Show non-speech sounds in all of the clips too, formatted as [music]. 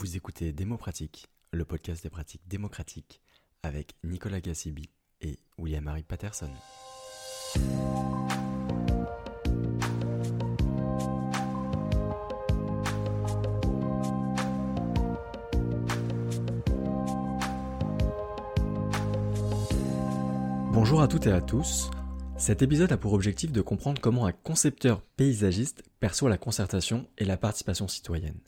Vous écoutez Démo Pratique, le podcast des pratiques démocratiques avec Nicolas Gassibi et William-Harry Patterson. Bonjour à toutes et à tous. Cet épisode a pour objectif de comprendre comment un concepteur paysagiste perçoit la concertation et la participation citoyenne.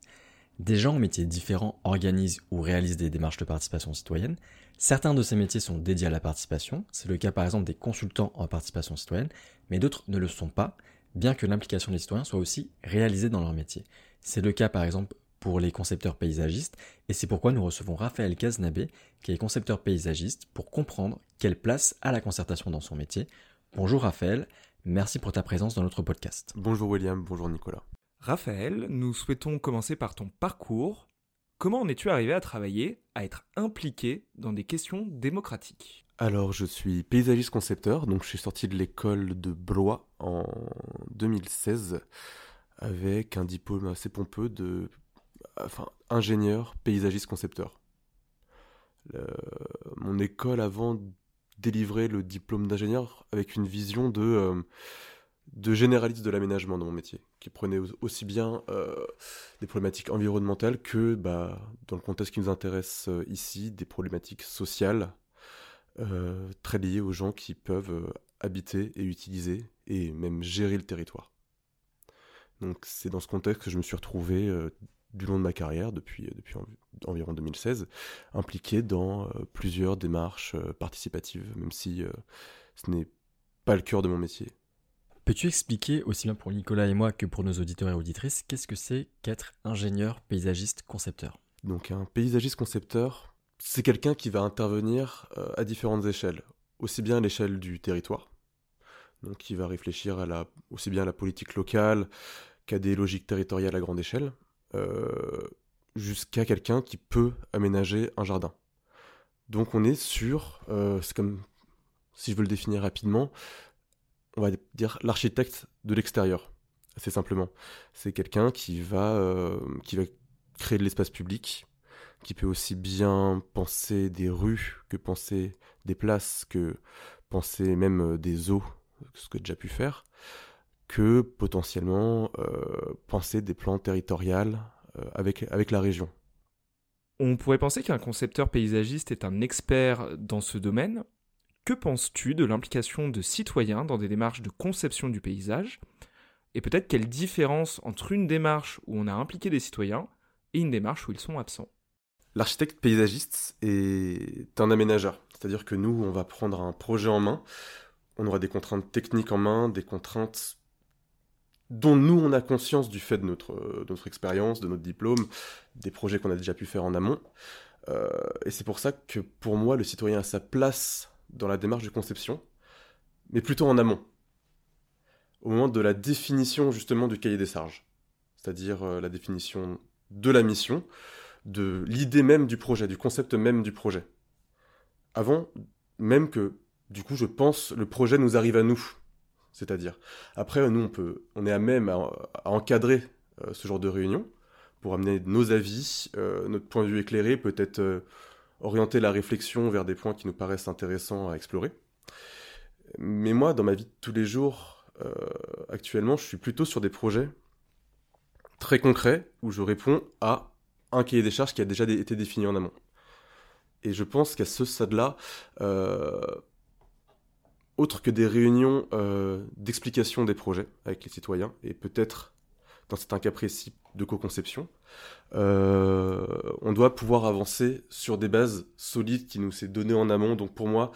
Des gens en métiers différents organisent ou réalisent des démarches de participation citoyenne. Certains de ces métiers sont dédiés à la participation, c'est le cas par exemple des consultants en participation citoyenne, mais d'autres ne le sont pas, bien que l'implication des citoyens soit aussi réalisée dans leur métier. C'est le cas par exemple pour les concepteurs paysagistes, et c'est pourquoi nous recevons Raphaël Caznabé, qui est concepteur paysagiste, pour comprendre quelle place a la concertation dans son métier, Bonjour Raphaël, merci pour ta présence dans notre podcast. Bonjour William, bonjour Nicolas. Raphaël, nous souhaitons commencer par ton parcours. Comment en es-tu arrivé à travailler, à être impliqué dans des questions démocratiques? Alors, je suis paysagiste concepteur, donc je suis sorti de l'école de Blois en 2016 avec un diplôme assez pompeux de enfin, ingénieur paysagiste concepteur. mon école avant délivrer le diplôme d'ingénieur avec une vision de, euh, de généraliste de l'aménagement dans mon métier, qui prenait aussi bien euh, des problématiques environnementales que, bah, dans le contexte qui nous intéresse euh, ici, des problématiques sociales très liées aux gens qui peuvent habiter et utiliser et même gérer le territoire. Donc c'est dans ce contexte que je me suis retrouvé du long de ma carrière, depuis, euh, environ 2016, impliqué dans euh, plusieurs démarches euh, participatives, même si ce n'est pas le cœur de mon métier. Peux-tu expliquer, aussi bien pour Nicolas et moi que pour nos auditeurs et auditrices, qu'est-ce que c'est qu'être ingénieur, paysagiste, concepteur? Donc un paysagiste concepteur, c'est quelqu'un qui va intervenir à différentes échelles, aussi bien à l'échelle du territoire, donc qui va réfléchir à la, aussi bien à la politique locale qu'à des logiques territoriales à grande échelle, euh, jusqu'à quelqu'un qui peut aménager un jardin. Donc on est sur, euh, c'est comme, si je veux le définir rapidement, on va dire l'architecte de l'extérieur, assez simplement. C'est quelqu'un qui va, euh, qui va créer de l'espace public, qui peut aussi bien penser des rues que penser des places, que penser même des eaux, ce que j'ai déjà pu faire que potentiellement euh, penser des plans territoriaux euh, avec, avec la région. On pourrait penser qu'un concepteur paysagiste est un expert dans ce domaine. Que penses-tu de l'implication de citoyens dans des démarches de conception du paysage Et peut-être quelle différence entre une démarche où on a impliqué des citoyens et une démarche où ils sont absents? L'architecte paysagiste est un aménageur, c'est-à-dire que nous, on va prendre un projet en main, on aura des contraintes techniques en main, des contraintes dont nous, on a conscience du fait de notre, euh, expérience, de notre diplôme, des projets qu'on a déjà pu faire en amont. Euh, et c'est pour ça que pour moi, le citoyen a sa place dans la démarche de conception, mais plutôt en amont, au moment de la définition justement du cahier des charges, c'est-à-dire euh, la définition de la mission, de l'idée même du projet, du concept même du projet. Avant même que, du coup, je pense, le projet nous arrive à nous, c'est-à-dire, après, nous, on, peut, on est à même à, encadrer euh, ce genre de réunion pour amener nos avis, euh, notre point de vue éclairé, peut-être orienter la réflexion vers des points qui nous paraissent intéressants à explorer. Mais moi, dans ma vie de tous les jours, actuellement, je suis plutôt sur des projets très concrets où je réponds à un cahier des charges qui a déjà été défini en amont. Et je pense qu'à ce stade-là, autre que des réunions euh, d'explication des projets avec les citoyens, et peut-être, dans certains cas précis, de co-conception, euh, on doit pouvoir avancer sur des bases solides qui nous s'est données en amont. Donc pour moi,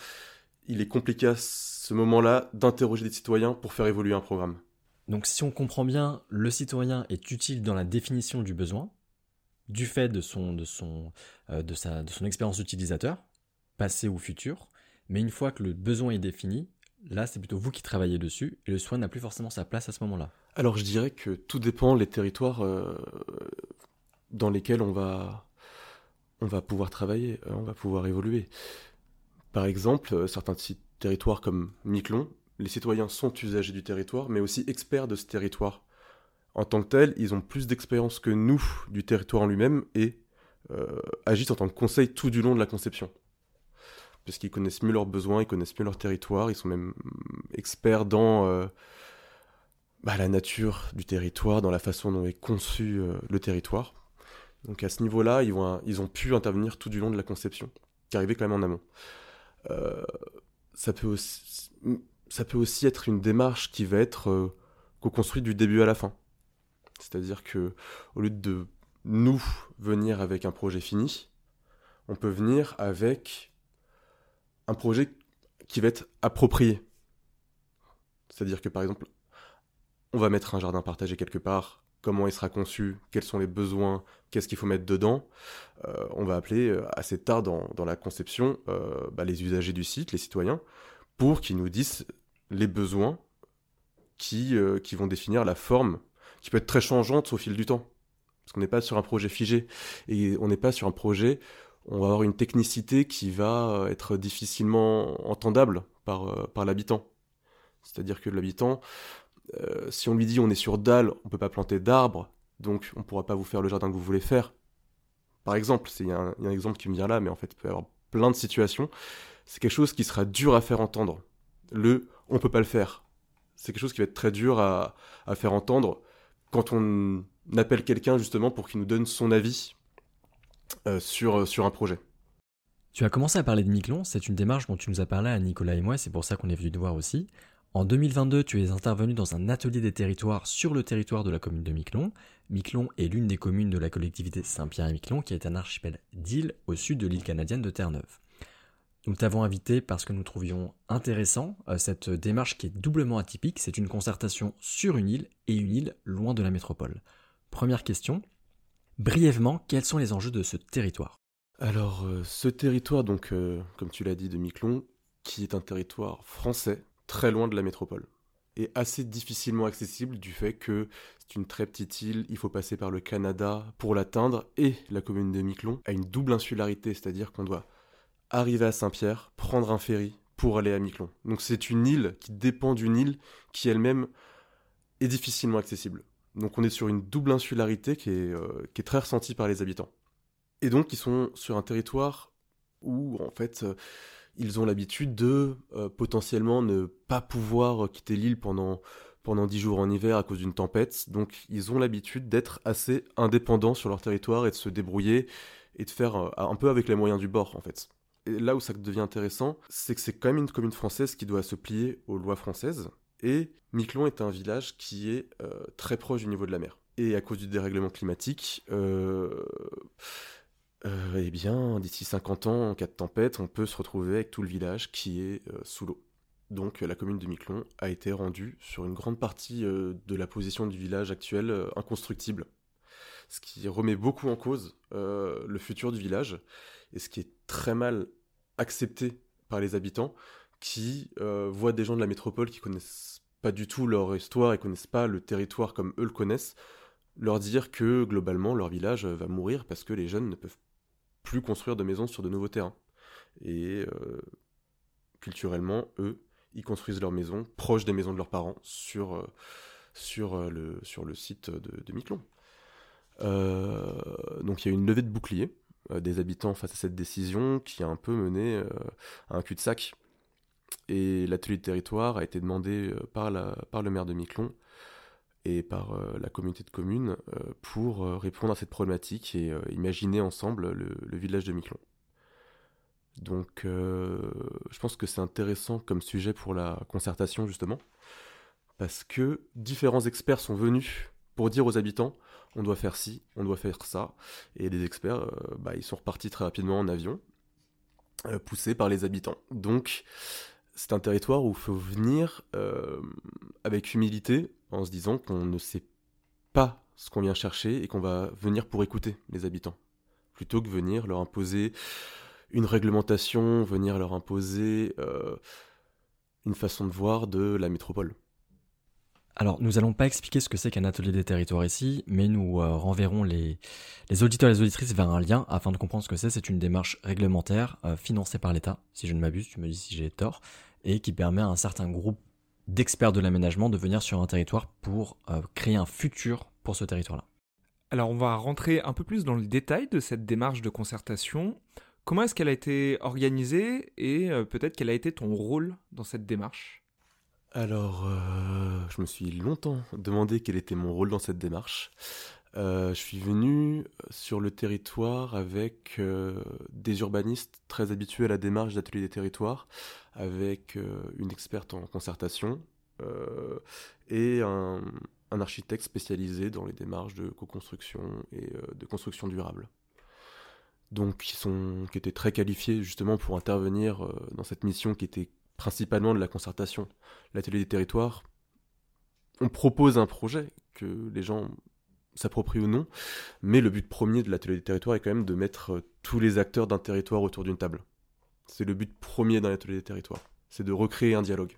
il est compliqué à ce moment-là d'interroger des citoyens pour faire évoluer un programme. Donc si on comprend bien, le citoyen est utile dans la définition du besoin, du fait de son, de euh, expérience utilisateur, passé ou futur, mais une fois que le besoin est défini, là c'est plutôt vous qui travaillez dessus et le soin n'a plus forcément sa place à ce moment-là. Alors je dirais que tout dépend des territoires euh, dans lesquels on va, pouvoir travailler, euh, on va pouvoir évoluer. Par exemple, euh, certains territoires comme Miquelon, les citoyens sont usagers du territoire, mais aussi experts de ce territoire. En tant que tel, ils ont plus d'expérience que nous du territoire en lui-même et agissent en tant que conseil tout du long de la conception. Parce qu'ils connaissent mieux leurs besoins, ils connaissent mieux leur territoire, ils sont même experts dans bah, la nature du territoire, dans la façon dont est conçu le territoire. Donc à ce niveau-là, ils, ont pu intervenir tout du long de la conception, qui arrivait quand même en amont. ça peut aussi ça peut aussi être une démarche qui va être euh, co-construite du début à la fin. C'est-à-dire que au lieu de nous venir avec un projet fini, on peut venir avec un projet qui va être approprié. C'est-à-dire que par exemple, on va mettre un jardin partagé quelque part, comment il sera conçu, quels sont les besoins, qu'est-ce qu'il faut mettre dedans. Euh, on va appeler euh, assez tard dans, la conception bah, les usagers du site, les citoyens, pour qu'ils nous disent les besoins qui, euh, qui vont définir la forme, qui peut être très changeante au fil du temps. Parce qu'on n'est pas sur un projet figé, et on n'est pas sur un projet, on va avoir une technicité qui va euh, être difficilement entendable par, euh, par l'habitant. C'est-à-dire que l'habitant, si on lui dit on est sur dalle, on peut pas planter d'arbres, donc on pourra pas vous faire le jardin que vous voulez faire. Par exemple, il y, a un exemple qui me vient là, mais en fait il peut y avoir plein de situations. C'est quelque chose qui sera dur à faire entendre. Le on peut pas le faire. C'est quelque chose qui va être très dur à, faire entendre quand on appelle quelqu'un justement pour qu'il nous donne son avis euh, sur, euh, sur un projet. Tu as commencé à parler de Miquelon, c'est une démarche dont tu nous as parlé à Nicolas et moi, c'est pour ça qu'on est venu te voir aussi. En 2022, tu es intervenu dans un atelier des territoires sur le territoire de la commune de Miquelon. Miquelon est l'une des communes de la collectivité Saint-Pierre et Miquelon qui est un archipel d'îles au sud de l'île canadienne de Terre-Neuve. Nous t'avons invité parce que nous trouvions intéressant euh, cette démarche qui est doublement atypique. C'est une concertation sur une île et une île loin de la métropole. Première question. Brièvement, quels sont les enjeux de ce territoire? Alors, euh, ce territoire, donc, euh, comme tu l'as dit, de Miquelon, qui est un territoire français, très loin de la métropole, et assez difficilement accessible du fait que c'est une très petite île, il faut passer par le Canada pour l'atteindre, et la commune de Miquelon a une double insularité, c'est-à-dire qu'on doit arriver à Saint-Pierre, prendre un ferry pour aller à Miquelon. Donc c'est une île qui dépend d'une île qui elle-même est difficilement accessible. Donc on est sur une double insularité qui est, euh, qui est très ressentie par les habitants. Et donc ils sont sur un territoire où en fait euh, ils ont l'habitude de euh, potentiellement ne pas pouvoir quitter l'île pendant pendant dix jours en hiver à cause d'une tempête. Donc ils ont l'habitude d'être assez indépendants sur leur territoire et de se débrouiller et de faire un peu avec les moyens du bord en fait là où ça devient intéressant, c'est que c'est quand même une commune française qui doit se plier aux lois françaises. Et Miquelon est un village qui est euh, très proche du niveau de la mer. Et à cause du dérèglement climatique, euh, euh, eh bien, d'ici 50 ans, en cas de tempête, on peut se retrouver avec tout le village qui est sous l'eau. Donc la commune de Miquelon a été rendue sur une grande partie de la position du village actuel inconstructible. Ce qui remet beaucoup en cause le futur du village et ce qui est très mal accepté par les habitants qui voient des gens de la métropole qui connaissent pas du tout leur histoire et connaissent pas le territoire comme eux le connaissent, leur dire que globalement leur village va mourir parce que les jeunes ne peuvent plus construire de maisons sur de nouveaux terrains. Et euh, culturellement, eux, ils construisent leurs maisons proches des maisons de leurs parents sur, euh, sur, le, sur le site de, de Miquelon. donc il y a une levée de bouclier euh, des habitants face à cette décision qui a un peu mené euh, à un cul-de-sac. Et l'atelier de territoire a été demandé euh, par, le maire de Miquelon et par la communauté de communes pour répondre à cette problématique et imaginer ensemble le, village de Miquelon. Donc je pense que c'est intéressant comme sujet pour la concertation justement, parce que différents experts sont venus pour dire aux habitants on doit faire ci, on doit faire ça. Et les experts, euh, bah, ils sont repartis très rapidement en avion, euh, poussés par les habitants. Donc, c'est un territoire où il faut venir euh, avec humilité, en se disant qu'on ne sait pas ce qu'on vient chercher et qu'on va venir pour écouter les habitants, plutôt que venir leur imposer une réglementation, venir leur imposer une façon de voir de la métropole. Alors, nous allons pas expliquer ce que c'est qu'un atelier des territoires ici, mais nous euh, renverrons les, auditeurs et les auditrices vers un lien afin de comprendre ce que c'est. C'est une démarche réglementaire euh, financée par l'État, si je ne m'abuse, tu me dis si j'ai tort, et qui permet à un certain groupe d'experts de l'aménagement de venir sur un territoire pour euh, créer un futur pour ce territoire-là. Alors on va rentrer un peu plus dans le détail de cette démarche de concertation. Comment est-ce qu'elle a été organisée et peut-être quel a été ton rôle dans cette démarche? Alors, euh, je me suis longtemps demandé quel était mon rôle dans cette démarche. Euh, je suis venu sur le territoire avec des urbanistes très habitués à la démarche d'atelier des territoires, avec une experte en concertation et un, architecte spécialisé dans les démarches de co-construction et euh, de construction durable. Donc qui, étaient très qualifiés justement pour intervenir euh, dans cette mission qui était principalement de la concertation. L'atelier des territoires, on propose un projet que les gens s'approprient ou non, mais le but premier de l'atelier des territoires est quand même de mettre euh, tous les acteurs d'un territoire autour d'une table. C'est le but premier d'un atelier des territoires, c'est de recréer un dialogue.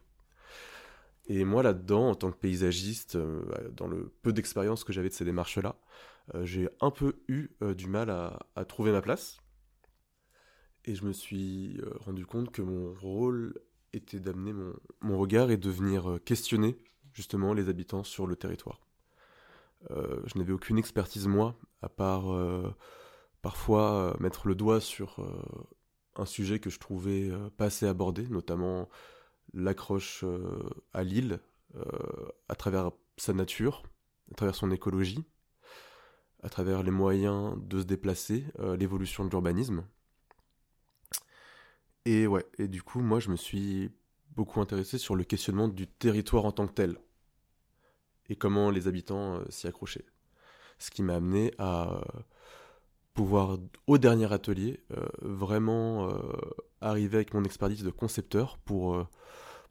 Et moi, là-dedans, en tant que paysagiste, euh, dans le peu d'expérience que j'avais de ces démarches-là, euh, j'ai un peu eu du mal à, trouver ma place. Et je me suis rendu compte que mon rôle était d'amener mon, regard et de venir questionner justement les habitants sur le territoire. je n'avais aucune expertise, moi, à part parfois mettre le doigt sur un sujet que je trouvais pas assez abordé, notamment l'accroche euh, à l'île euh, à travers sa nature, à travers son écologie, à travers les moyens de se déplacer, euh, l'évolution de l'urbanisme. Et ouais, et du coup, moi, je me suis beaucoup intéressé sur le questionnement du territoire en tant que tel et comment les habitants s'y accrochaient. Ce qui m'a amené à pouvoir, au dernier atelier, vraiment arriver avec mon expertise de concepteur pour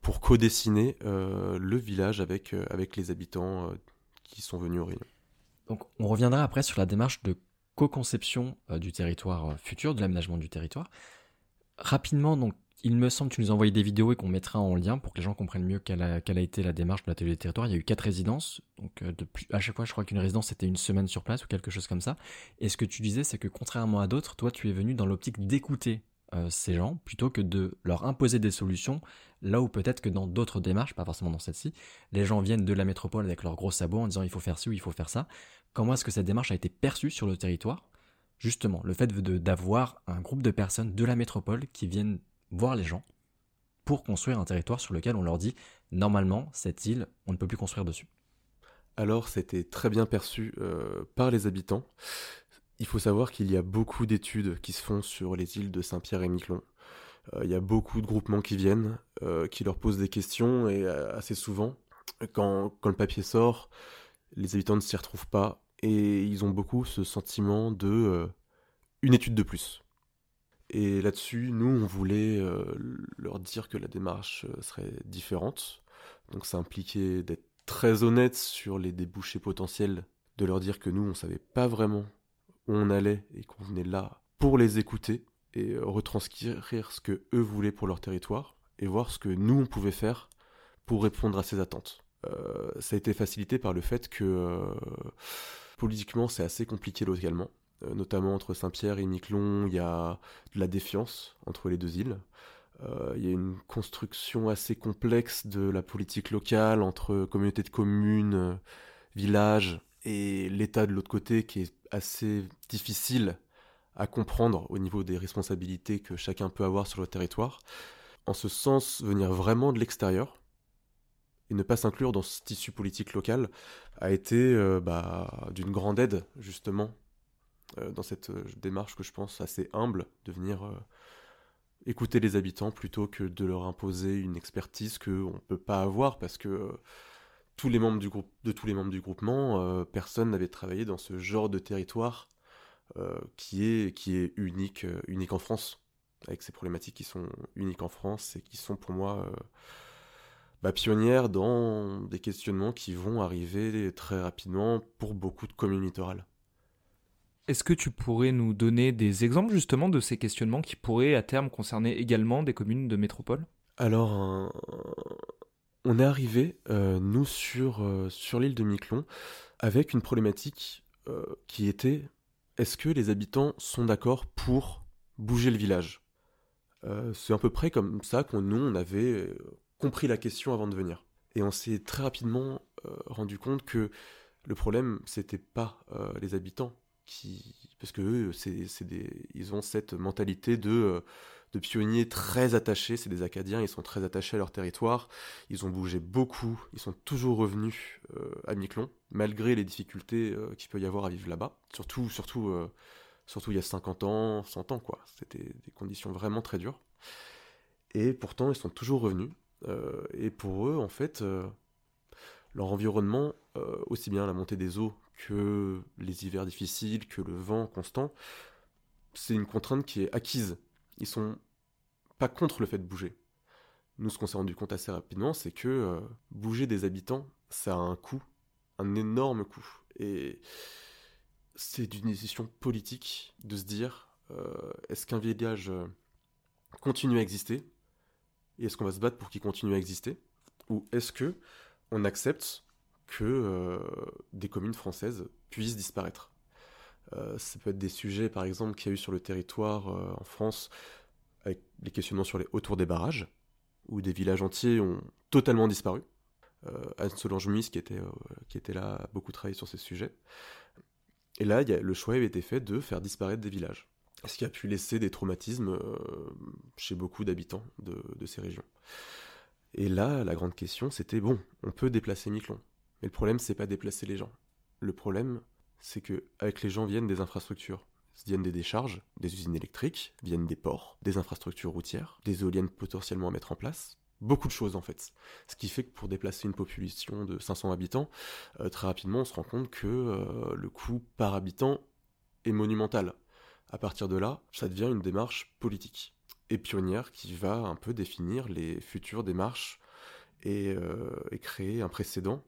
pour co-dessiner euh, le village avec, euh, avec les habitants euh, qui sont venus au Réunion. Donc on reviendra après sur la démarche de co-conception du territoire futur, de l'aménagement du territoire. Rapidement, donc, il me semble que tu nous as envoyé des vidéos et qu'on mettra en lien pour que les gens comprennent mieux quelle a, été la démarche de l'atelier des territoires. Il y a eu quatre résidences, donc depuis, à chaque fois je crois qu'une résidence c'était une semaine sur place ou quelque chose comme ça. Et ce que tu disais, c'est que contrairement à d'autres, toi tu es venu dans l'optique d'écouter ces gens plutôt que de leur imposer des solutions Là où peut-être que dans d'autres démarches, pas forcément dans celle-ci, les gens viennent de la métropole avec leurs gros sabots en disant il faut faire ci ou il faut faire ça. Comment est-ce que cette démarche a été perçue sur le territoire? Justement, le fait d'avoir un groupe de personnes de la métropole qui viennent voir les gens pour construire un territoire sur lequel on leur dit normalement cette île, on ne peut plus construire dessus. Alors c'était très bien perçu euh, par les habitants. Il faut savoir qu'il y a beaucoup d'études qui se font sur les îles de Saint-Pierre et Miquelon. Euh, il y a beaucoup de groupements qui viennent, euh, qui leur posent des questions, et assez souvent, quand le papier sort, les habitants ne s'y retrouvent pas, et ils ont beaucoup ce sentiment de une étude de plus. Et là-dessus, nous, on voulait leur dire que la démarche serait différente. Donc ça impliquait d'être très honnête sur les débouchés potentiels, de leur dire que nous, on savait pas vraiment où on allait et qu'on venait là pour les écouter et euh, retranscrire ce que eux voulaient pour leur territoire et voir ce que nous on pouvait faire pour répondre à ces attentes. Euh, ça a été facilité par le fait que euh, politiquement c'est assez compliqué localement, notamment entre Saint-Pierre et Miquelon, il y a de la défiance entre les deux îles. Il y a une construction assez complexe de la politique locale entre communautés de communes, villages et l'État de l'autre côté qui est assez difficile à comprendre au niveau des responsabilités que chacun peut avoir sur le territoire. En ce sens, venir vraiment de l'extérieur et ne pas s'inclure dans ce tissu politique local a été euh, bah, d'une grande aide, justement, euh, dans cette euh, démarche que je pense assez humble de venir écouter les habitants plutôt que de leur imposer une expertise qu'on ne peut pas avoir parce que tous les membres du groupe, de tous les membres du groupement, personne n'avait travaillé dans ce genre de territoire qui, est, qui est unique, unique en France, avec ces problématiques qui sont uniques en France et qui sont pour moi bah, pionnières dans des questionnements qui vont arriver très rapidement pour beaucoup de communes littorales. Est-ce que tu pourrais nous donner des exemples justement de ces questionnements qui pourraient à terme concerner également des communes de métropole? Alors, on est arrivé, nous, sur, sur l'île de Miquelon, avec une problématique qui était est-ce que les habitants sont d'accord pour bouger le village? Euh, C'est à peu près comme ça qu'on nous on avait euh, compris la question avant de venir. Et on s'est très rapidement euh, rendu compte que Le problème, c'était pas les habitants qui, parce que eux, c'est, des, ils ont cette mentalité de, de pionniers très attachés. C'est des Acadiens, ils sont très attachés à leur territoire. Ils ont bougé beaucoup. Ils sont toujours revenus à Miquelon, malgré les difficultés qu'il peut y avoir à vivre là-bas. Surtout, surtout, surtout il y a 50 ans, 100 ans, quoi. C'était des conditions vraiment très dures. Et pourtant, ils sont toujours revenus. Euh, et pour eux, en fait, euh, leur environnement, euh, aussi bien la montée des eaux que les hivers difficiles, que le vent constant, c'est une contrainte qui est acquise. Ils sont pas contre le fait de bouger. Nous, ce qu'on s'est rendu compte assez rapidement, c'est que bouger des habitants, ça a un coût, un énorme coût. Et c'est d'une décision politique de se dire, est-ce qu'un village continue à exister et est-ce qu'on va se battre pour qu'il continue à exister? Ou est-ce que on accepte que euh, des communes françaises puissent disparaître? Euh, Ça peut être des sujets, par exemple, qu'il y a eu sur le territoire euh, en France, avec les questionnements sur les autour des barrages, où des villages entiers ont totalement disparu. Anne Solange Mus, qui était, là, a beaucoup travaillé sur ces sujets. Et là, le choix avait été fait de faire disparaître des villages ce qui a pu laisser des traumatismes euh, chez beaucoup d'habitants de, ces régions. Et là, la grande question, c'était bon, on peut déplacer Miquelon. Mais le problème, c'est pas déplacer les gens. Le problème, c'est que avec les gens viennent des infrastructures. Viennent des décharges, des usines électriques, viennent des ports, des infrastructures routières, des éoliennes potentiellement à mettre en place. Beaucoup de choses en fait. Ce qui fait que pour déplacer une population de 500 habitants, euh, très rapidement on se rend compte que euh, le coût par habitant est monumental. À partir de là, ça devient une démarche politique et pionnière qui va un peu définir les futures démarches et, euh, créer un précédent.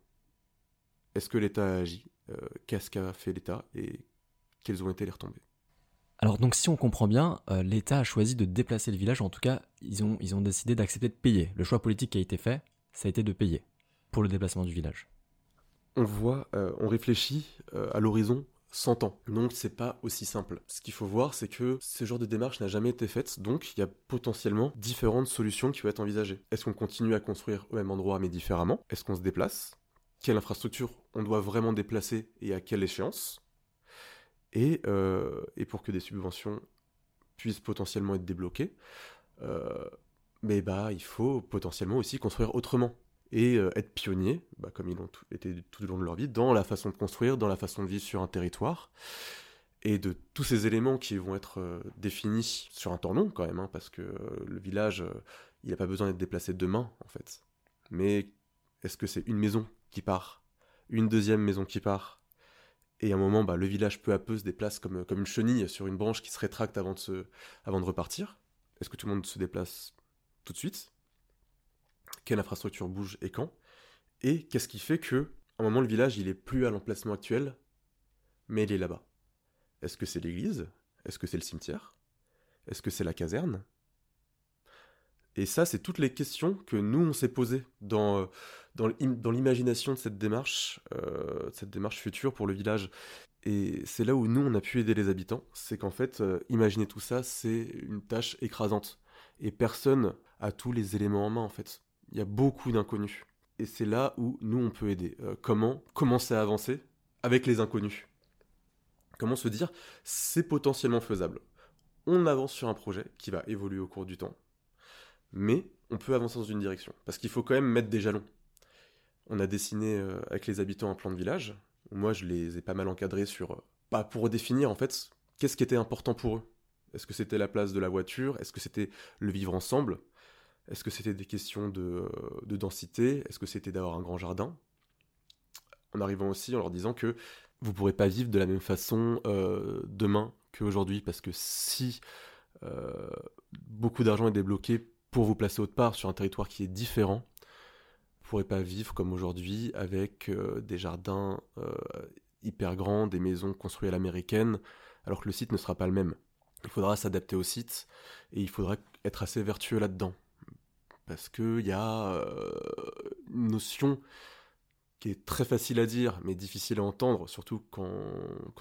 Est-ce que l'État a agi euh, Qu'est-ce qu'a fait l'État Et quelles ont été les retombées? Alors donc si on comprend bien, euh, l'État a choisi de déplacer le village, en tout cas ils ont, ils ont décidé d'accepter de payer. Le choix politique qui a été fait, ça a été de payer pour le déplacement du village. On voit, on réfléchit à l'horizon 100 ans. Donc c'est pas aussi simple. Ce qu'il faut voir, c'est que ce genre de démarche n'a jamais été faite, donc il y a potentiellement différentes solutions qui peuvent être envisagées. Est-ce qu'on continue à construire au même endroit mais différemment? Est-ce qu'on se déplace? Quelle infrastructure on doit vraiment déplacer et à quelle échéance? Et, euh, et, pour que des subventions puissent potentiellement être débloquées, euh, mais bah il faut potentiellement aussi construire autrement et euh, être pionniers, bah, comme ils l'ont été tout au long de leur vie, dans la façon de construire, dans la façon de vivre sur un territoire, et de tous ces éléments qui vont être euh, définis sur un temps long quand même, hein, parce que euh, le village, il n'a pas besoin d'être déplacé demain en fait. Mais est-ce que c'est une maison qui part, une deuxième maison qui part, et à un moment, bah, le village peu à peu se déplace comme, une chenille sur une branche qui se rétracte avant de repartir? Est-ce que tout le monde se déplace tout de suite? Quelle infrastructure bouge et quand, et qu'est-ce qui fait que, à un moment, le village, il est plus à l'emplacement actuel, mais il est là-bas. Est-ce que c'est l'église? Est-ce que c'est le cimetière? Est-ce que c'est la caserne? Et ça, c'est toutes les questions que nous, on s'est posées dans, euh, dans l'imagination de cette démarche, euh, cette démarche future pour le village. Et c'est là où nous, on a pu aider les habitants. C'est qu'en fait, euh, imaginer tout ça, c'est une tâche écrasante. Et personne a tous les éléments en main, en fait il y a beaucoup d'inconnus. Et c'est là où nous, on peut aider. Euh, comment commencer à avancer avec les inconnus? Comment se dire, c'est potentiellement faisable. On avance sur un projet qui va évoluer au cours du temps, mais on peut avancer dans une direction. Parce qu'il faut quand même mettre des jalons. On a dessiné euh, avec les habitants un plan de village. Moi, je les ai pas mal encadrés sur... Euh, pas pour définir, en fait, qu'est-ce qui était important pour eux? Est-ce que c'était la place de la voiture? Est-ce que c'était le vivre ensemble? Est-ce que c'était des questions de, densité? Est-ce que c'était d'avoir un grand jardin? En arrivant aussi en leur disant que vous ne pourrez pas vivre de la même façon euh, demain qu'aujourd'hui, parce que si euh, beaucoup d'argent est débloqué pour vous placer autre part sur un territoire qui est différent, vous ne pourrez pas vivre comme aujourd'hui avec euh, des jardins hyper grands, des maisons construites à l'américaine, alors que le site ne sera pas le même. Il faudra s'adapter au site et il faudra être assez vertueux là-dedans parce qu'il y a euh, une notion qui est très facile à dire, mais difficile à entendre, surtout quand,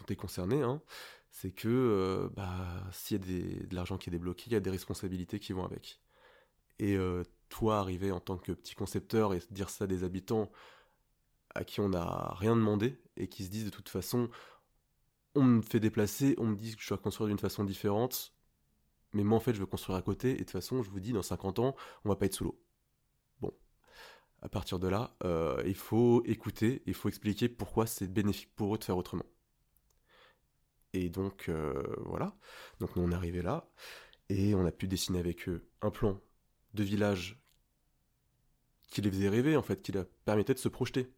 tu es concerné, hein, c'est que euh, bah, s'il y a de l'argent qui est débloqué, il y a des responsabilités qui vont avec. Et euh, toi, arriver en tant que petit concepteur et dire ça à des habitants à qui on n'a rien demandé et qui se disent de toute façon, on me fait déplacer, on me dit que je dois construire d'une façon différente, mais moi en fait je veux construire à côté, et de toute façon je vous dis, dans 50 ans, on va pas être sous l'eau. Bon, à partir de là, euh, il faut écouter, il faut expliquer pourquoi c'est bénéfique pour eux de faire autrement. Et donc euh, voilà, donc nous on est arrivé là, et on a pu dessiner avec eux un plan de village qui les faisait rêver en fait, qui leur permettait de se projeter.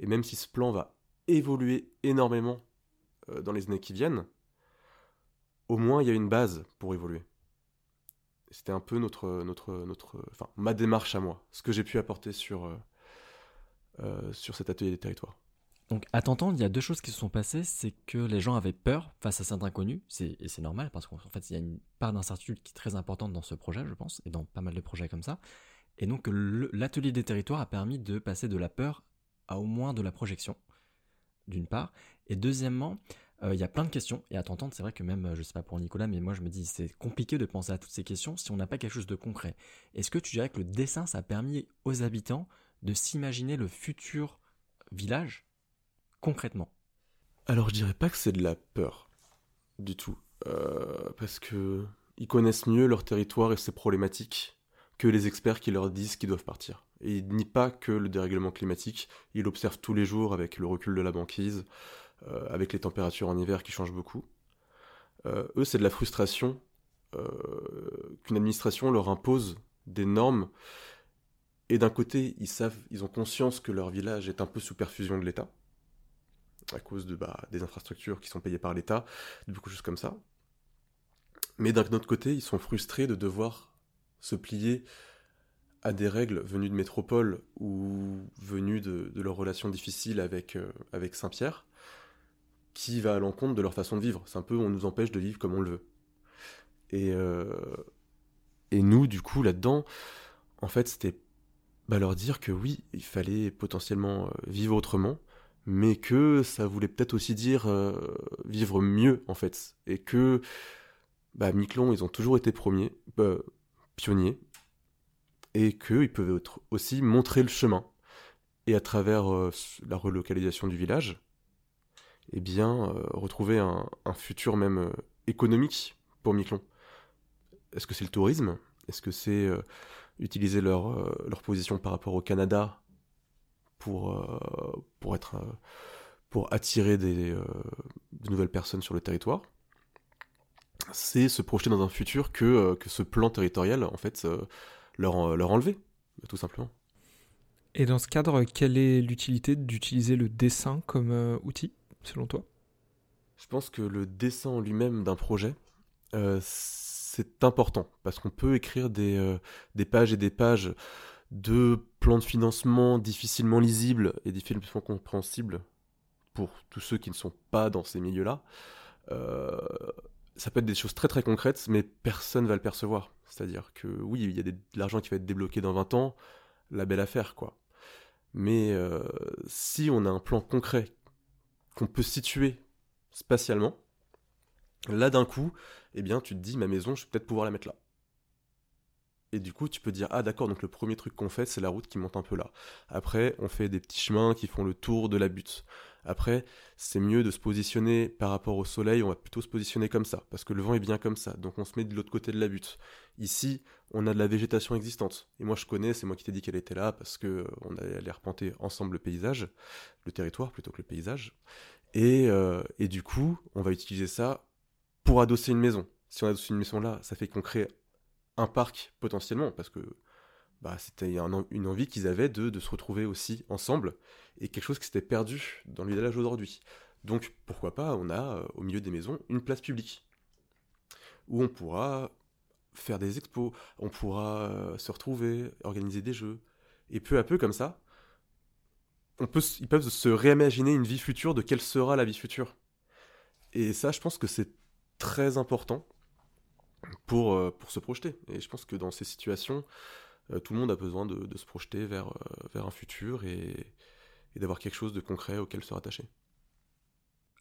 Et même si ce plan va évoluer énormément euh, dans les années qui viennent, au moins il y a une base pour évoluer. C'était un peu notre, notre, notre, enfin, ma démarche à moi, ce que j'ai pu apporter sur, euh, euh, sur cet atelier des territoires. Donc, à t'entendre, il y a deux choses qui se sont passées. C'est que les gens avaient peur face à cet inconnu. et c'est normal parce qu'en fait, il y a une part d'incertitude qui est très importante dans ce projet, je pense, et dans pas mal de projets comme ça. Et donc, l'atelier des territoires a permis de passer de la peur à au moins de la projection, d'une part. Et deuxièmement, il y a plein de questions. Et à t'entendre, c'est vrai que même, je sais pas pour Nicolas, mais moi je me dis, c'est compliqué de penser à toutes ces questions si on n'a pas quelque chose de concret. Est-ce que tu dirais que le dessin, ça a permis aux habitants de s'imaginer le futur village concrètement? Alors je dirais pas que c'est de la peur du tout. Euh, parce que ils connaissent mieux leur territoire et ses problématiques que les experts qui leur disent qu'ils doivent partir. Et il nie pas que le dérèglement climatique, il observe tous les jours avec le recul de la banquise, euh, avec les températures en hiver qui changent beaucoup. Euh, eux, c'est de la frustration euh, qu'une administration leur impose des normes. Et d'un côté, ils savent, ils ont conscience que leur village est un peu sous perfusion de l'État, à cause de, bah, des infrastructures qui sont payées par l'État, beaucoup de choses comme ça. Mais d'un autre côté, ils sont frustrés de devoir se plier à des règles venues de métropole ou venues de, leurs relations difficiles avec, euh, avec Saint-Pierre, qui va à l'encontre de leur façon de vivre. C'est un peu, on nous empêche de vivre comme on le veut. Et, euh, nous, du coup, là-dedans, en fait, c'était bah, leur dire que oui, il fallait potentiellement euh, vivre autrement, mais que ça voulait peut-être aussi dire vivre mieux, en fait. Et que bah, Miquelon, ils ont toujours été premiers, bah, pionniers et qu'ils peuvent aussi montrer le chemin. Et à travers euh, la relocalisation du village, eh bien, euh, retrouver un, futur même euh, économique pour Miquelon. Est-ce que c'est le tourisme? Est-ce que c'est utiliser leur, position par rapport au Canada pour, pour, être, pour attirer des, de nouvelles personnes sur le territoire? C'est se projeter dans un futur que, euh, que ce plan territorial, en fait, euh, leur, leur enlever, tout simplement. Et dans ce cadre, quelle est l'utilité d'utiliser le dessin comme euh, outil, selon toi? Je pense que le dessin en lui-même d'un projet, c'est important, parce qu'on peut écrire des, des pages et des pages de plans de financement difficilement lisibles et difficilement compréhensibles pour tous ceux qui ne sont pas dans ces milieux-là ça peut être des choses très très concrètes, mais personne va le percevoir. C'est-à-dire que oui, il y a de l'argent qui va être débloqué dans 20 ans, la belle affaire, quoi. Mais euh, si on a un plan concret qu'on peut situer spatialement, là d'un coup, eh bien tu te dis ma maison, je vais peut-être pouvoir la mettre là. Et du coup, tu peux dire ah d'accord, donc le premier truc qu'on fait, c'est la route qui monte un peu là. Après, on fait des petits chemins qui font le tour de la butte. Après, c'est mieux de se positionner par rapport au soleil, on va plutôt se positionner comme ça, parce que le vent est bien comme ça, donc on se met de l'autre côté de la butte. Ici, on a de la végétation existante, et moi je connais, c'est moi qui t'ai dit qu'elle était là, parce que euh, on allait arpenter ensemble le paysage, le territoire plutôt que le paysage, et, euh, et du coup, on va utiliser ça pour adosser une maison. Si on adosse une maison là, ça fait qu'on crée un parc potentiellement, parce que bah, c'était une envie qu'ils avaient de, de, se retrouver aussi ensemble, et quelque chose qui s'était perdu dans le village aujourd'hui. Donc pourquoi pas, on a euh, au milieu des maisons une place publique, où on pourra faire des expos, on pourra euh, se retrouver, organiser des jeux, et peu à peu comme ça, on peut, ils peuvent se réimaginer une vie future de quelle sera la vie future. Et ça, je pense que c'est très important pour, euh, pour se projeter. Et je pense que dans ces situations, tout le monde a besoin de, se projeter vers, euh, un futur et, d'avoir quelque chose de concret auquel se rattacher.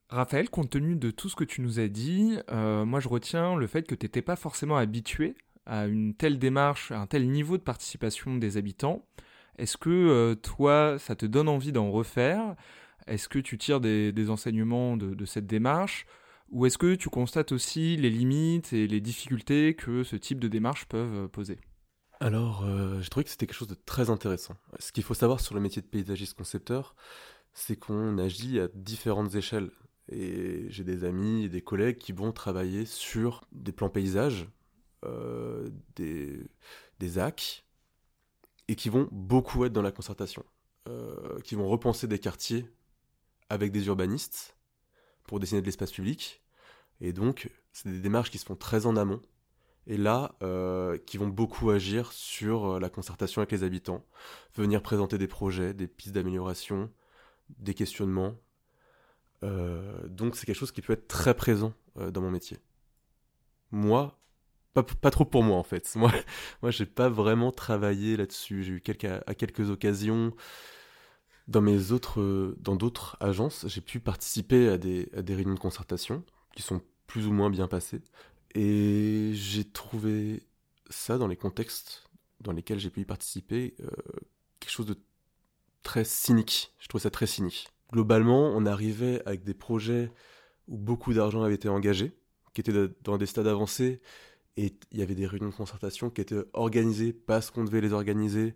Raphaël, compte tenu de tout ce que tu nous as dit, euh, moi je retiens le fait que tu n'étais pas forcément habitué à une telle démarche, à un tel niveau de participation des habitants. Est-ce que toi, ça te donne envie d'en refaire? Est-ce que tu tires des, enseignements de, cette démarche? Ou est-ce que tu constates aussi les limites et les difficultés que ce type de démarche peuvent poser? Alors, j'ai trouvé que c'était quelque chose de très intéressant. Ce qu'il faut savoir sur le métier de paysagiste concepteur, c'est qu'on agit à différentes échelles. Et j'ai des amis et des collègues qui vont travailler sur des plans paysages, euh, des, des et qui vont beaucoup être dans la concertation, euh, qui vont repenser des quartiers avec des urbanistes pour dessiner de l'espace public. Et donc, c'est des démarches qui se font très en amont, et là, euh, qui vont beaucoup agir sur la concertation avec les habitants, venir présenter des projets, des pistes d'amélioration, des questionnements. Euh, donc c'est quelque chose qui peut être très présent euh, dans mon métier. Moi, pas, trop pour moi en fait. Moi, [laughs] moi j'ai pas vraiment travaillé là-dessus. J'ai eu à quelques occasions dans mes autres, dans d'autres agences, j'ai pu participer à des réunions de concertation qui sont plus ou moins bien passées. Et j'ai trouvé ça dans les contextes dans lesquels j'ai pu y participer euh, quelque chose de très cynique. Je trouve ça très cynique. Globalement, on arrivait avec des projets où beaucoup d'argent avait été engagé, qui étaient dans des stades avancés, et il y avait des réunions de concertation qui étaient organisées parce qu'on devait les organiser.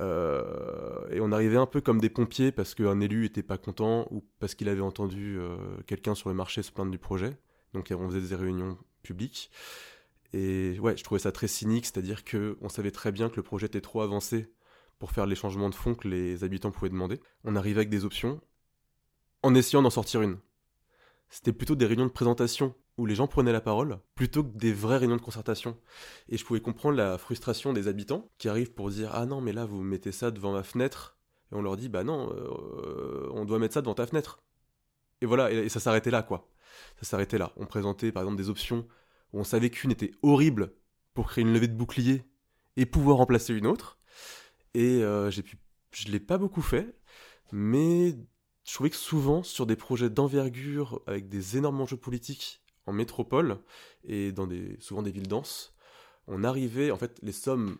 Euh, et on arrivait un peu comme des pompiers parce qu'un élu était pas content ou parce qu'il avait entendu euh, quelqu'un sur le marché se plaindre du projet. Donc on faisait des réunions publiques. Et ouais, je trouvais ça très cynique, c'est-à-dire qu'on savait très bien que le projet était trop avancé pour faire les changements de fond que les habitants pouvaient demander. On arrivait avec des options en essayant d'en sortir une. C'était plutôt des réunions de présentation où les gens prenaient la parole plutôt que des vraies réunions de concertation. Et je pouvais comprendre la frustration des habitants qui arrivent pour dire Ah non, mais là vous mettez ça devant ma fenêtre. Et on leur dit Bah non, euh, on doit mettre ça devant ta fenêtre. Et voilà, et, ça s'arrêtait là, quoi. Ça s'arrêtait là. On présentait par exemple des options où on savait qu'une était horrible pour créer une levée de bouclier et pouvoir remplacer une autre. Et euh, pu, je l'ai pas beaucoup fait, mais je trouvais que souvent sur des projets d'envergure avec des énormes enjeux politiques en métropole et dans des souvent des villes denses, on arrivait en fait les sommes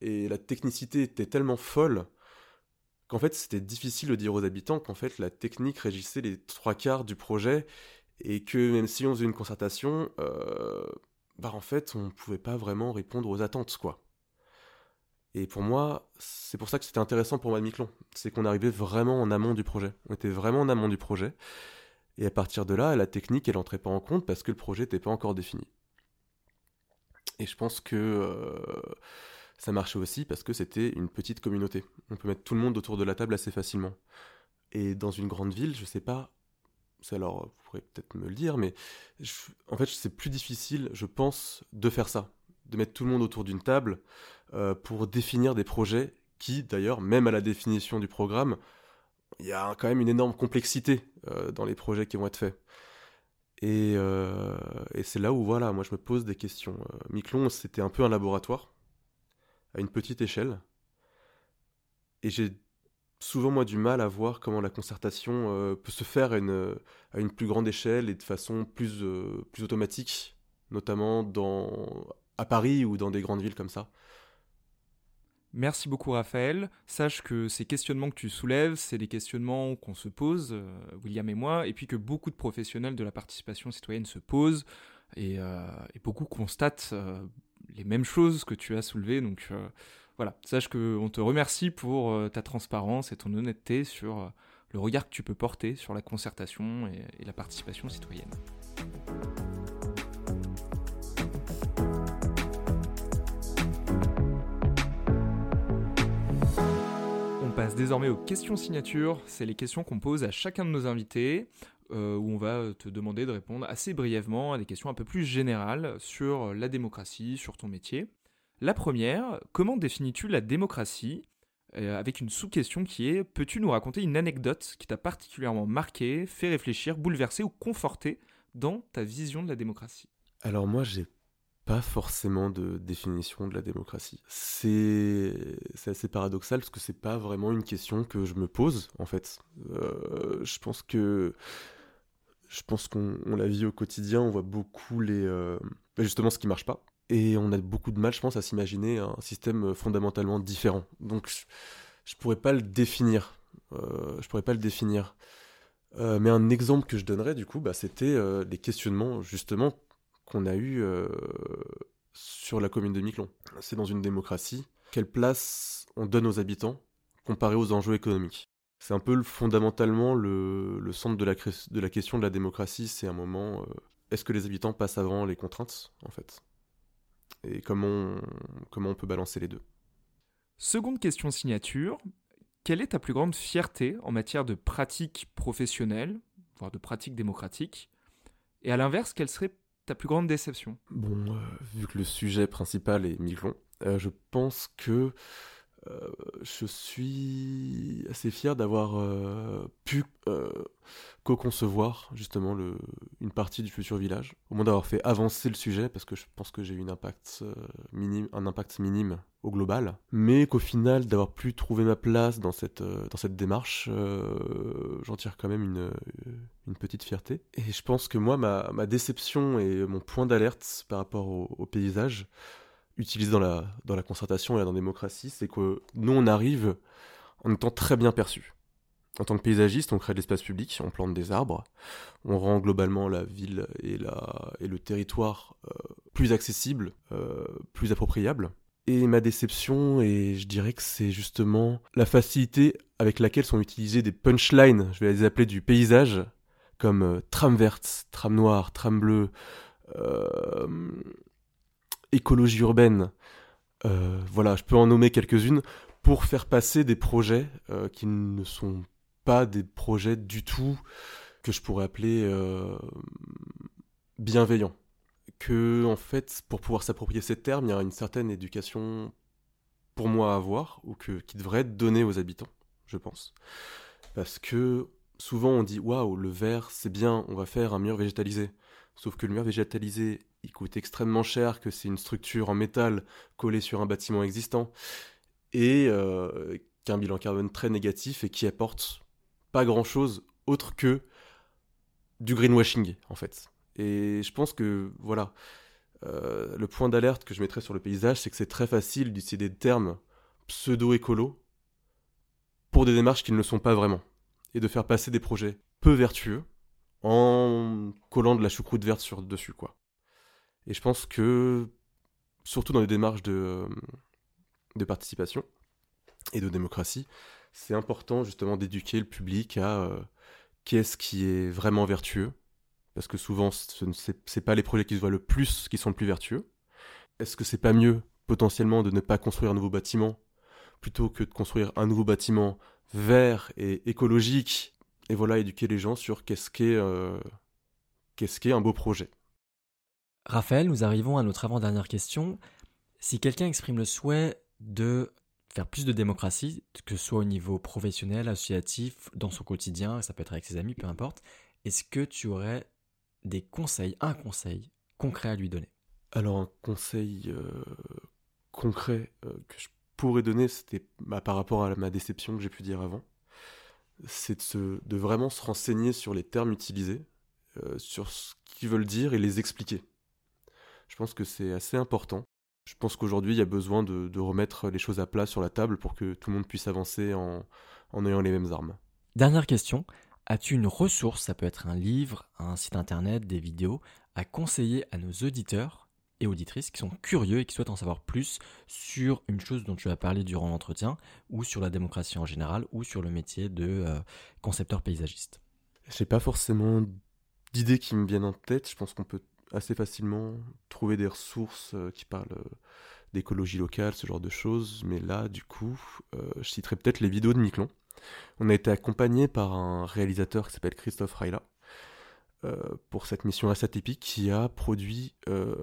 et la technicité étaient tellement folles qu'en fait c'était difficile de dire aux habitants qu'en fait la technique régissait les trois quarts du projet et que même si on faisait une concertation, euh, bah en fait on pouvait pas vraiment répondre aux attentes quoi. Et pour moi, c'est pour ça que c'était intéressant pour moi Miquelon. C'est qu'on arrivait vraiment en amont du projet. On était vraiment en amont du projet. Et à partir de là, la technique, elle n'entrait pas en compte parce que le projet n'était pas encore défini. Et je pense que euh, ça marchait aussi parce que c'était une petite communauté. On peut mettre tout le monde autour de la table assez facilement. Et dans une grande ville, je sais pas, alors vous pourrez peut-être me le dire, mais en fait c'est plus difficile, je pense, de faire ça de mettre tout le monde autour d'une table euh, pour définir des projets qui, d'ailleurs, même à la définition du programme, il y a quand même une énorme complexité euh, dans les projets qui vont être faits. Et, euh, et c'est là où, voilà, moi je me pose des questions. Miquelon, c'était un peu un laboratoire, à une petite échelle. Et j'ai souvent, moi, du mal à voir comment la concertation peut se faire à une, à une, plus grande échelle et de façon plus, plus automatique, notamment dans, à Paris ou dans des grandes villes comme ça. Merci beaucoup Raphaël. Sache que ces questionnements que tu soulèves, c'est des questionnements qu'on se pose, euh, William et moi, et puis que beaucoup de professionnels de la participation citoyenne se posent, et, euh, beaucoup constatent euh, les mêmes choses que tu as soulevées. Donc voilà, sache qu'on te remercie pour ta transparence et ton honnêteté sur le regard que tu peux porter sur la concertation et la participation citoyenne. passe désormais aux questions signatures. C'est les questions qu'on pose à chacun de nos invités, euh, où on va te demander de répondre assez brièvement à des questions un peu plus générales sur la démocratie, sur ton métier. La première, comment définis-tu la démocratie? Euh, Avec une sous-question qui est, peux-tu nous raconter une anecdote qui t'a particulièrement marqué, fait réfléchir, bouleversé ou conforté dans ta vision de la démocratie? Alors moi, j'ai pas forcément de définition de la démocratie. C'est assez paradoxal parce que c'est pas vraiment une question que je me pose en fait. Euh, je pense que je pense qu'on la vit au quotidien, on voit beaucoup les euh, bah, justement ce qui marche pas et on a beaucoup de mal, je pense, à s'imaginer un système fondamentalement différent. Donc je, Je pourrais pas le définir. Euh, je pourrais pas le définir. Euh, mais un exemple que je donnerais, du coup, bah, c'était les questionnements, justement, qu'on a eu sur la commune de Miquelon. C'est dans une démocratie. Quelle place on donne aux habitants comparé aux enjeux économiques? C'est un peu fondamentalement le, centre de la, question de la démocratie. C'est un moment. Est-ce que les habitants passent avant les contraintes, en fait? Et comment comment on peut balancer les deux. Seconde question signature. Quelle est ta plus grande fierté en matière de pratique professionnelle, voire de pratique démocratique? Et à l'inverse, quelle serait ta plus grande déception? Bon, euh, vu que le sujet principal est Miglon, euh, je pense que euh, je suis assez fier d'avoir euh, pu euh, co-concevoir justement une partie du futur village, au moins d'avoir fait avancer le sujet, parce que je pense que j'ai eu un impact, minime, un impact minime au global, mais qu'au final d'avoir pu trouver ma place dans cette, dans cette démarche, j'en tire quand même une, une petite fierté. Et je pense que moi, ma, ma déception et mon point d'alerte par rapport au paysage, utilisé dans la, dans la concertation et dans la démocratie, c'est que nous, on arrive en étant très bien perçus. En tant que paysagiste, on crée de l'espace public, on plante des arbres, on rend globalement la ville et, la, et le territoire euh, plus accessible, euh, plus appropriable. Et ma déception, et je dirais que c'est justement la facilité avec laquelle sont utilisés des punchlines, je vais les appeler du paysage, comme euh, tram verte, tram noire, tram bleu, écologie urbaine, euh, voilà, je peux en nommer quelques-unes, pour faire passer des projets euh, qui ne sont pas des projets du tout que je pourrais appeler euh, bienveillants. Que, en fait, pour pouvoir s'approprier ces termes, il y a une certaine éducation pour moi à avoir, ou que, qui devrait être donnée aux habitants, je pense. Parce que souvent on dit waouh, le verre c'est bien, on va faire un mur végétalisé. Sauf que le mur végétalisé, il coûte extrêmement cher, que c'est une structure en métal collée sur un bâtiment existant, et euh, qu'un bilan carbone très négatif et qui apporte pas grand-chose autre que du greenwashing, en fait. Et je pense que, voilà, euh, le point d'alerte que je mettrais sur le paysage, c'est que c'est très facile d'utiliser des termes pseudo-écolos pour des démarches qui ne le sont pas vraiment, et de faire passer des projets peu vertueux, en collant de la choucroute verte sur dessus quoi. Et je pense que surtout dans les démarches de, de participation et de démocratie, c'est important justement d'éduquer le public à euh, qu'est-ce qui est vraiment vertueux, parce que souvent ce n'est pas les projets qui se voient le plus qui sont le plus vertueux. Est-ce que c'est pas mieux potentiellement de ne pas construire un nouveau bâtiment plutôt que de construire un nouveau bâtiment vert et écologique? Et voilà, éduquer les gens sur qu'est-ce qu'est euh, qu'est-ce qu'est un beau projet. Raphaël, nous arrivons à notre avant-dernière question. Si quelqu'un exprime le souhait de faire plus de démocratie, que ce soit au niveau professionnel, associatif, dans son quotidien, ça peut être avec ses amis, peu importe, est-ce que tu aurais des conseils, un conseil concret à lui donner? Alors un conseil euh, concret euh, que je pourrais donner, c'était bah, par rapport à ma déception que j'ai pu dire avant c'est de, vraiment se renseigner sur les termes utilisés, euh, sur ce qu'ils veulent dire et les expliquer. Je pense que c'est assez important. Je pense qu'aujourd'hui, il y a besoin de, remettre les choses à plat sur la table pour que tout le monde puisse avancer en, en ayant les mêmes armes. Dernière question. As-tu une ressource, ça peut être un livre, un site internet, des vidéos, à conseiller à nos auditeurs et auditrices qui sont curieux et qui souhaitent en savoir plus sur une chose dont tu as parlé durant l'entretien, ou sur la démocratie en général, ou sur le métier de euh, concepteur paysagiste? J'ai pas forcément d'idées qui me viennent en tête. Je pense qu'on peut assez facilement trouver des ressources euh, qui parlent euh, d'écologie locale, ce genre de choses. Mais là, du coup, je citerai peut-être les vidéos de Miquelon. On a été accompagné par un réalisateur qui s'appelle Christophe Raila, euh, pour cette mission assez atypique qui a produit euh,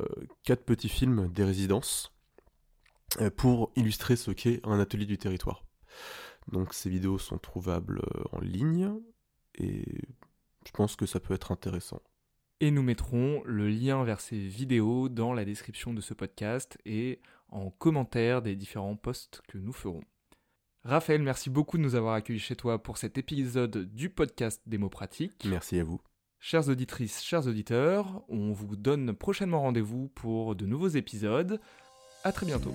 quatre petits films des résidences euh, pour illustrer ce qu'est un atelier du territoire. Donc ces vidéos sont trouvables en ligne et je pense que ça peut être intéressant. Et nous mettrons le lien vers ces vidéos dans la description de ce podcast et en commentaire des différents posts que nous ferons. Raphaël, merci beaucoup de nous avoir accueillis chez toi pour cet épisode du podcast Démo Pratique. Merci à vous. Chères auditrices, chers auditeurs, on vous donne prochainement rendez-vous pour de nouveaux épisodes. À très bientôt.